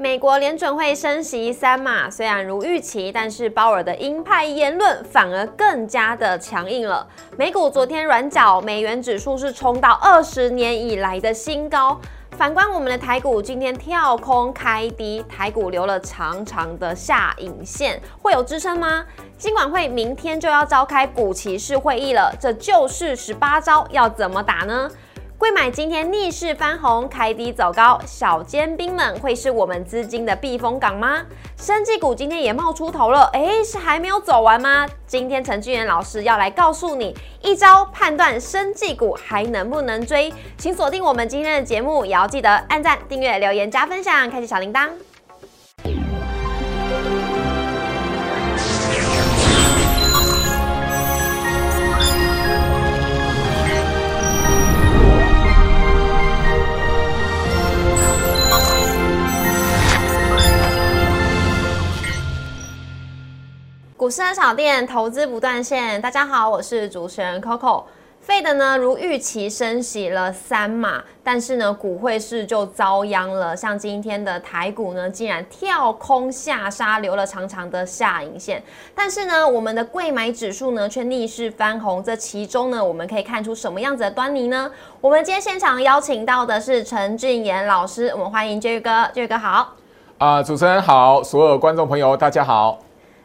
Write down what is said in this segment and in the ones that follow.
美国联准会升息三码，虽然如预期，但是鲍尔的鹰派言论反而更加的强硬了。美股昨天软脚，美元指数是冲到二十年以来的新高。反观我们的台股，今天跳空开低，台股留了长长的下影线，会有支撑吗？金管会明天就要召开股骑士会议了，这就是十八招要怎么打呢？贵买今天逆势翻红，开低走高，小尖兵们会是我们资金的避风港吗？生技股今天也冒出头了，哎，是还没有走完吗？今天陈俊元老师要来告诉你一招判断生技股还能不能追，请锁定我们今天的节目，也要记得按赞、订阅、留言、加分享，开启小铃铛。股市的炒店投资不断线，大家好，我是主持人 Coco。费的呢，如预期升息了三码，但是呢，股汇市就遭殃了。像今天的台股呢，竟然跳空下杀，留了长长的下影线。但是呢，我们的贵买指数呢，却逆势翻红。这其中呢，我们可以看出什么样子的端倪呢？我们今天现场邀请到的是陈俊言老师，我们欢迎 J 哥，J 哥好。啊，主持人好，所有观众朋友大家好。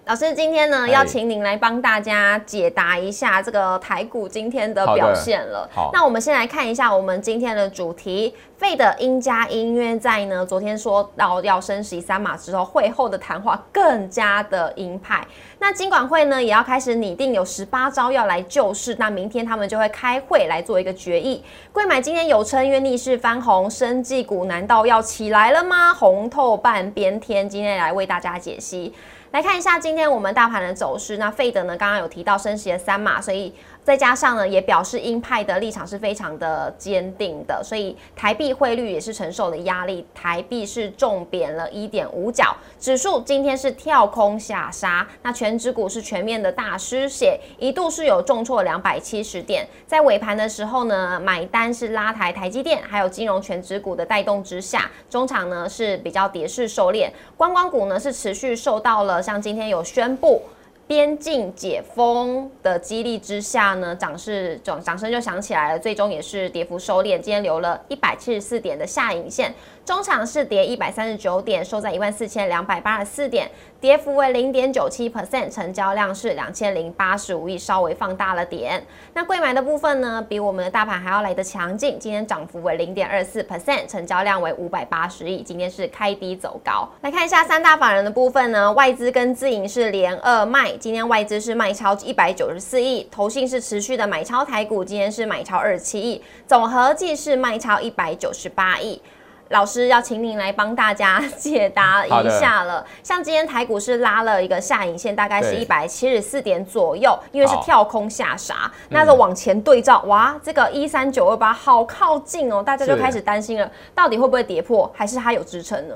老师，今天呢，要请您来帮大家解答一下这个台股今天的表现了。好，那我们先来看一下我们今天的主题，费的鹰加鹰，因为在呢昨天说到要升息三码之后，会后的谈话更加的鹰派。那金管会呢也要开始拟定有十八招要来救市，那明天他们就会开会来做一个决议。贵买今天有称，因为逆势翻红，生技股难道要起来了吗？红透半边天，今天来为大家解析。来看一下今天我们大盘的走势。那费德呢？刚刚有提到升息的三码，所以。再加上呢，也表示鹰派的立场是非常的坚定的，所以台币汇率也是承受了压力，台币是重贬了一点五角，指数今天是跳空下杀，那全指股是全面的大失血，一度是有重挫两百七十点，在尾盘的时候呢，买单是拉抬台积电，还有金融全指股的带动之下，中场呢是比较跌势收敛，观光股呢是持续受到了像今天有宣布。边境解封的激励之下呢，涨势掌掌声就响起来了，最终也是跌幅收敛，今天留了一百七十四点的下影线。中场是跌一百三十九点，收在一万四千两百八十四点，跌幅为零点九七 percent，成交量是两千零八十五亿，稍微放大了点。那贵买的部分呢，比我们的大盘还要来得强劲，今天涨幅为零点二四 percent，成交量为五百八十亿，今天是开低走高。来看一下三大法人的部分呢，外资跟自营是连二卖，今天外资是卖超一百九十四亿，投信是持续的买超台股，今天是买超二十七亿，总合计是卖超一百九十八亿。老师要请您来帮大家解答一下了。像今天台股是拉了一个下影线，大概是一百七十四点左右，因为是跳空下杀。那就往前对照，哇，这个一三九二八好靠近哦，大家就开始担心了，到底会不会跌破，还是它有支撑呢？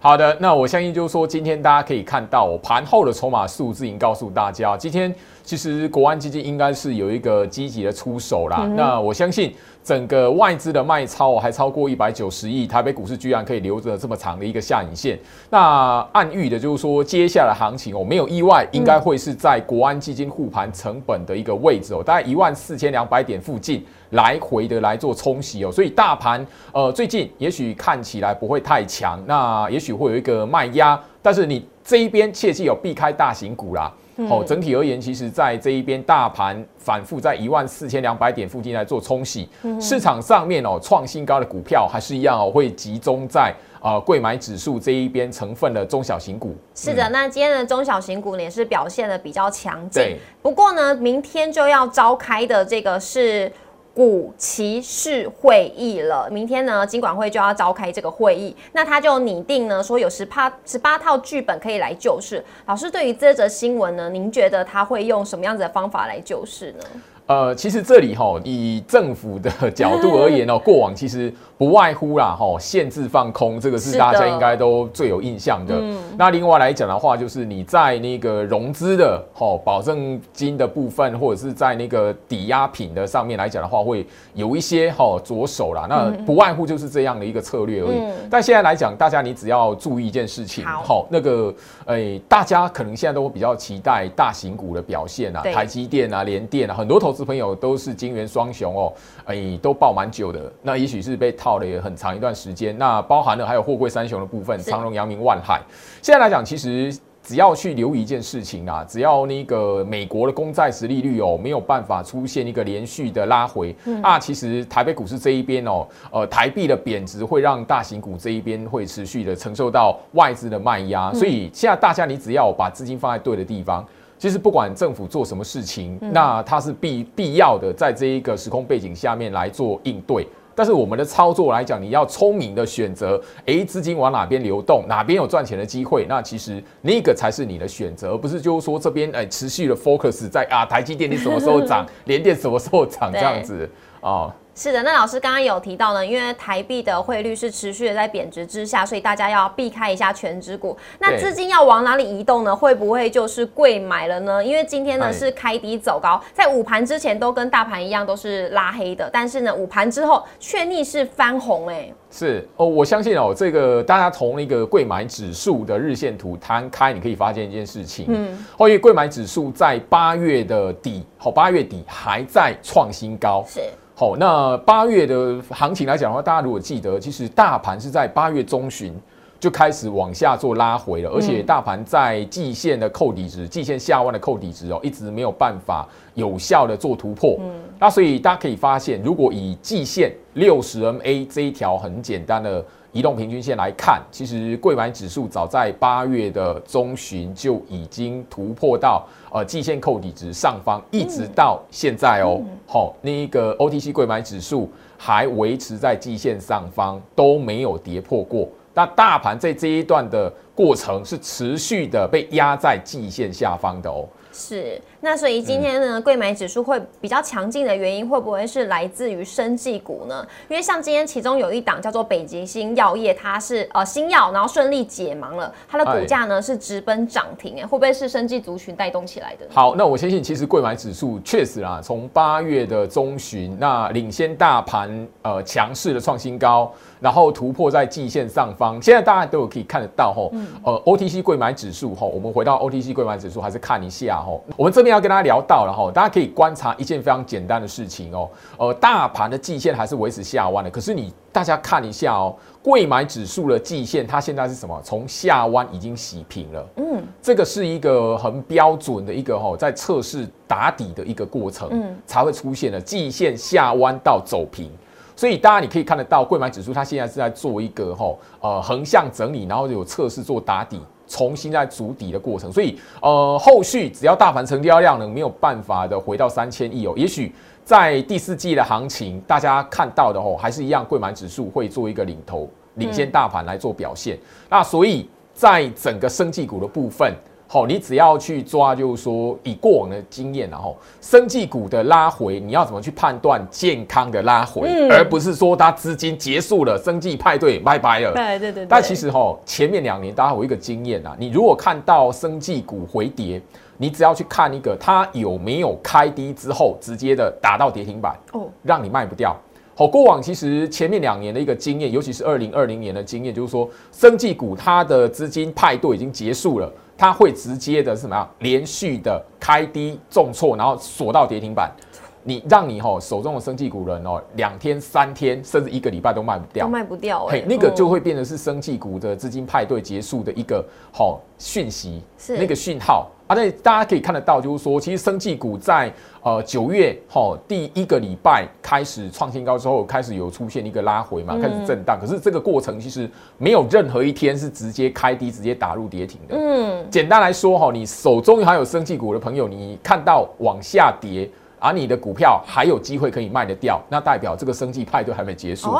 好的，那我相信就是说，今天大家可以看到盘后的筹码数字已经告诉大家，今天其实国安基金应该是有一个积极的出手啦。那我相信。整个外资的卖超还超过一百九十亿，台北股市居然可以留着这么长的一个下影线，那暗喻的就是说，接下来行情哦，没有意外，应该会是在国安基金护盘成本的一个位置哦，大概一万四千两百点附近来回的来做冲洗哦，所以大盘呃最近也许看起来不会太强，那也许会有一个卖压，但是你这一边切记有避开大型股啦。哦，整体而言，其实，在这一边大盘反复在一万四千两百点附近来做冲洗，市场上面哦创新高的股票还是一样哦，会集中在啊贵买指数这一边成分的中小型股。是的，那今天的中小型股也是表现的比较强劲。不过呢，明天就要召开的这个是。股骑士会议了，明天呢，金管会就要召开这个会议，那他就拟定呢，说有十八十八套剧本可以来救市。老师对于这则新闻呢，您觉得他会用什么样子的方法来救市呢？呃，其实这里哈，以政府的角度而言哦，过往其实不外乎啦哈，限制放空，这个是大家应该都最有印象的。那另外来讲的话，就是你在那个融资的哦保证金的部分，或者是在那个抵押品的上面来讲的话，会有一些哈着手啦。那不外乎就是这样的一个策略而已。但现在来讲，大家你只要注意一件事情，好，那个诶，大家可能现在都比较期待大型股的表现啊，台积电啊、联电啊，很多投资朋友都是金元双雄哦，诶，都爆蛮久的。那也许是被套了也很长一段时间。那包含了还有货柜三雄的部分，长荣、阳明、万海。现在来讲，其实。只要去留意一件事情啊，只要那个美国的公债实利率哦没有办法出现一个连续的拉回，啊，其实台北股市这一边哦，呃，台币的贬值会让大型股这一边会持续的承受到外资的卖压，所以现在大家你只要把资金放在对的地方，其实不管政府做什么事情，那它是必必要的，在这一个时空背景下面来做应对。但是我们的操作来讲，你要聪明的选择，诶，资金往哪边流动，哪边有赚钱的机会，那其实那个才是你的选择，而不是就是说这边诶持续的 focus 在啊台积电你什么时候涨，联电什么时候涨这样子啊。是的，那老师刚刚有提到呢，因为台币的汇率是持续的在贬值之下，所以大家要避开一下全指股。那资金要往哪里移动呢？会不会就是贵买了呢？因为今天呢是开低走高，在午盘之前都跟大盘一样都是拉黑的，但是呢午盘之后却逆势翻红，哎，是哦，我相信哦，这个大家从一个贵买指数的日线图摊开，你可以发现一件事情，嗯，因为贵买指数在八月的底，好，八月底还在创新高，是。好，那八月的行情来讲的话，大家如果记得，其实大盘是在八月中旬就开始往下做拉回了，而且大盘在季线的扣底值、季线下弯的扣底值哦，一直没有办法有效的做突破。嗯，那所以大家可以发现，如果以季线六十 MA 这一条很简单的。移动平均线来看，其实贵买指数早在八月的中旬就已经突破到呃季线扣底值上方，一直到现在哦，好，那个 OTC 贵买指数还维持在季线上方，都没有跌破过。那大盘在这一段的过程是持续的被压在季线下方的哦。是，那所以今天呢，贵买指数会比较强劲的原因，会不会是来自于生技股呢？因为像今天其中有一档叫做北极星药业，它是呃新药，然后顺利解盲了，它的股价呢是直奔涨停，哎，会不会是生技族群带动起来的？好，那我相信其实贵买指数确实啊，从八月的中旬，那领先大盘呃强势的创新高。然后突破在季线上方，现在大家都有可以看得到吼，呃，OTC 贵买指数吼，我们回到 OTC 贵买指数还是看一下吼，我们这边要跟大家聊到了吼，大家可以观察一件非常简单的事情哦，呃，大盘的季线还是维持下弯的，可是你大家看一下哦，贵买指数的季线它现在是什么？从下弯已经洗平了，嗯，这个是一个很标准的一个吼，在测试打底的一个过程，嗯，才会出现的季线下弯到走平。所以大家你可以看得到，贵买指数它现在是在做一个吼呃横向整理，然后有测试做打底，重新在筑底的过程。所以呃后续只要大盘成交量能没有办法的回到三千亿哦，也许在第四季的行情，大家看到的哦还是一样，贵满指数会做一个领头，领先大盘来做表现。那所以在整个生技股的部分。好，你只要去抓，就是说以过往的经验，然后生技股的拉回，你要怎么去判断健康的拉回，而不是说它资金结束了，生技派对拜拜了。对对对。但其实哈，前面两年大家有一个经验啊，你如果看到生技股回跌，你只要去看一个它有没有开低之后直接的打到跌停板，哦，让你卖不掉。好，过往其实前面两年的一个经验，尤其是二零二零年的经验，就是说生技股它的资金派对已经结束了。它会直接的什么样？连续的开低重挫，然后锁到跌停板。你让你吼手中的生技股人哦，两天、三天，甚至一个礼拜都卖不掉，都卖不掉。嘿，那个就会变成是生技股的资金派对结束的一个吼讯息，是那个讯号。啊，那大家可以看得到，就是说，其实生技股在呃九月哈第一个礼拜开始创新高之后，开始有出现一个拉回嘛，开始震荡。可是这个过程其实没有任何一天是直接开低，直接打入跌停的。嗯，简单来说哈，你手中还有生技股的朋友，你看到往下跌，而你的股票还有机会可以卖得掉，那代表这个生技派对还没结束。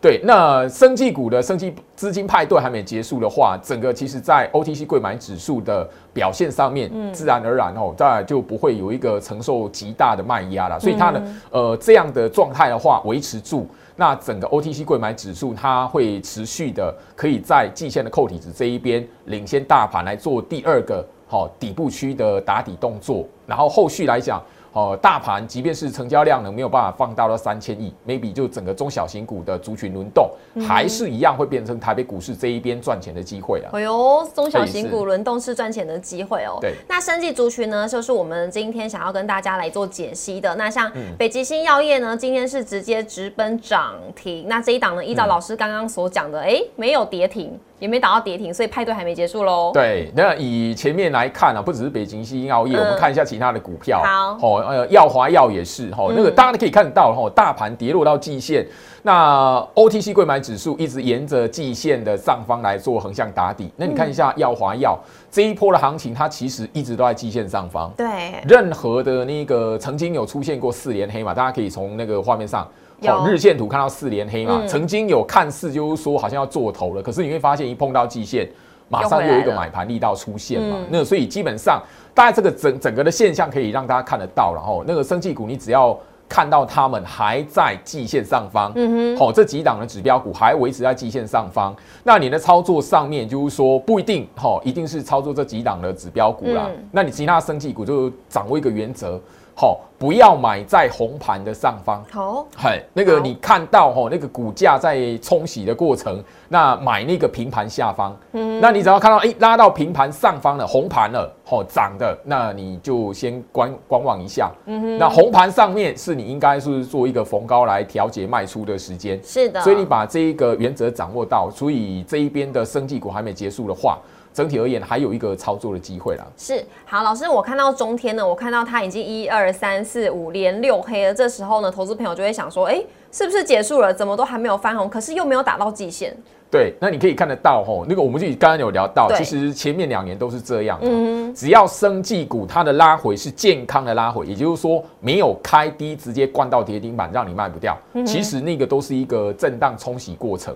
对，那生技股的生技资金派对还没结束的话，整个其实在 OTC 贵买指数的表现上面，自然而然哦，再就不会有一个承受极大的卖压了。所以它的呃这样的状态的话，维持住。那整个 OTC 贵买指数它会持续的可以在季线的扣底值这一边领先大盘来做第二个好底部区的打底动作，然后后续来讲。哦，大盘即便是成交量呢没有办法放大到三千亿，maybe 就整个中小型股的族群轮动，还是一样会变成台北股市这一边赚钱的机会啊。哎呦，中小型股轮动是赚钱的机会哦。对，那生技族群呢，就是我们今天想要跟大家来做解析的。那像北极星药业呢，今天是直接直奔涨停。那这一档呢，依照老师刚刚所讲的，哎，没有跌停。也没打到跌停，所以派对还没结束喽。对，那以前面来看啊，不只是北京西药业，我们看一下其他的股票。好，哦，呃，耀华药也是，哈，那个大家都可以看到，哈，大盘跌落到季线，那 OTC 贵买指数一直沿着季线的上方来做横向打底。那你看一下耀华药这一波的行情，它其实一直都在季线上方。对，任何的那个曾经有出现过四连黑嘛，大家可以从那个画面上。好，日线图看到四连黑嘛，曾经有看似就是说好像要做头了，可是你会发现一碰到季线，马上又有一个买盘力道出现嘛。那所以基本上大概这个整整个的现象可以让大家看得到，然后那个生技股你只要看到他们还在季线上方，嗯哼，好，这几档的指标股还维持在季线上方，那你的操作上面就是说不一定，哈，一定是操作这几档的指标股啦。那你其他生技股就掌握一个原则。好，不要买在红盘的上方。好，嗨，那个你看到吼，那个股价在冲洗的过程，那买那个平盘下方。嗯，那你只要看到哎拉到平盘上方了，红盘了，吼涨的，那你就先观观望一下。嗯哼，那红盘上面是你应该是做一个逢高来调节卖出的时间。是的，所以你把这一个原则掌握到，所以这一边的生技股还没结束的话。整体而言，还有一个操作的机会啦。是好，老师，我看到中天呢，我看到它已经一二三四五连六黑了。这时候呢，投资朋友就会想说，哎，是不是结束了？怎么都还没有翻红，可是又没有打到季线。对，那你可以看得到吼，那个我们就刚刚有聊到，其实前面两年都是这样。嗯，只要生技股它的拉回是健康的拉回，也就是说没有开低直接灌到跌停板让你卖不掉，其实那个都是一个震荡冲洗过程。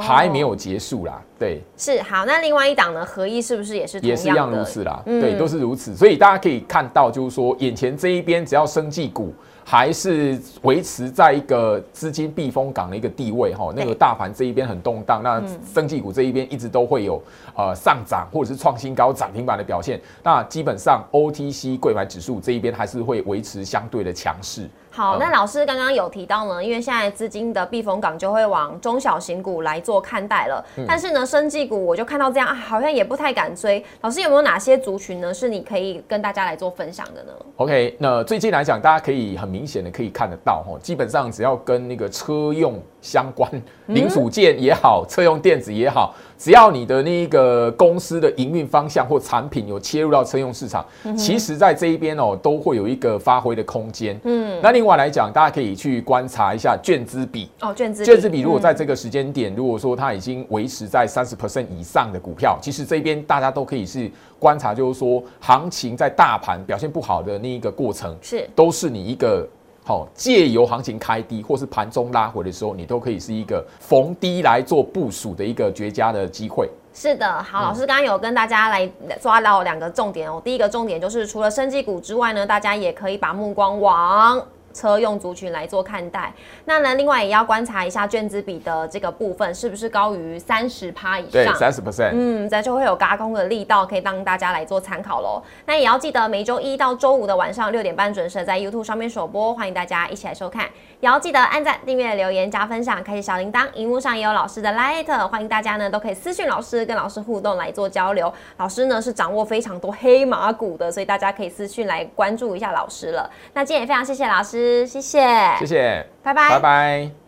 还没有结束啦，对，是好。那另外一档呢？合一是不是也是也是一样如此啦？对，都是如此。所以大家可以看到，就是说眼前这一边，只要生技股还是维持在一个资金避风港的一个地位哈，那个大盘这一边很动荡，那生技股这一边一直都会有呃上涨或者是创新高涨停板的表现。那基本上 OTC 柜买指数这一边还是会维持相对的强势。好，那老师刚刚有提到呢，因为现在资金的避风港就会往中小型股来做看待了。但是呢，生技股我就看到这样啊，好像也不太敢追。老师有没有哪些族群呢？是你可以跟大家来做分享的呢？OK，那最近来讲，大家可以很明显的可以看得到哈，基本上只要跟那个车用相关零组件也好，车用电子也好。只要你的那个公司的营运方向或产品有切入到车用市场，其实在这一边哦，都会有一个发挥的空间。嗯，那另外来讲，大家可以去观察一下券资比哦，券资券资比如果在这个时间点，如果说它已经维持在三十 percent 以上的股票，其实这边大家都可以是观察，就是说行情在大盘表现不好的那一个过程，是都是你一个。好，借由行情开低或是盘中拉回的时候，你都可以是一个逢低来做部署的一个绝佳的机会。是的，好，老师刚刚有跟大家来抓到两个重点哦。第一个重点就是除了生技股之外呢，大家也可以把目光往。车用族群来做看待，那呢，另外也要观察一下卷资比的这个部分是不是高于三十趴以上，对，三十 percent，嗯，这就会有嘎空的力道，可以让大家来做参考喽。那也要记得每周一到周五的晚上六点半准时在 YouTube 上面首播，欢迎大家一起来收看。也要记得按赞、订阅、留言、加分享、开启小铃铛。荧幕上也有老师的 Light，欢迎大家呢都可以私讯老师，跟老师互动来做交流。老师呢是掌握非常多黑马股的，所以大家可以私讯来关注一下老师了。那今天也非常谢谢老师。谢谢，谢谢，拜拜，拜拜。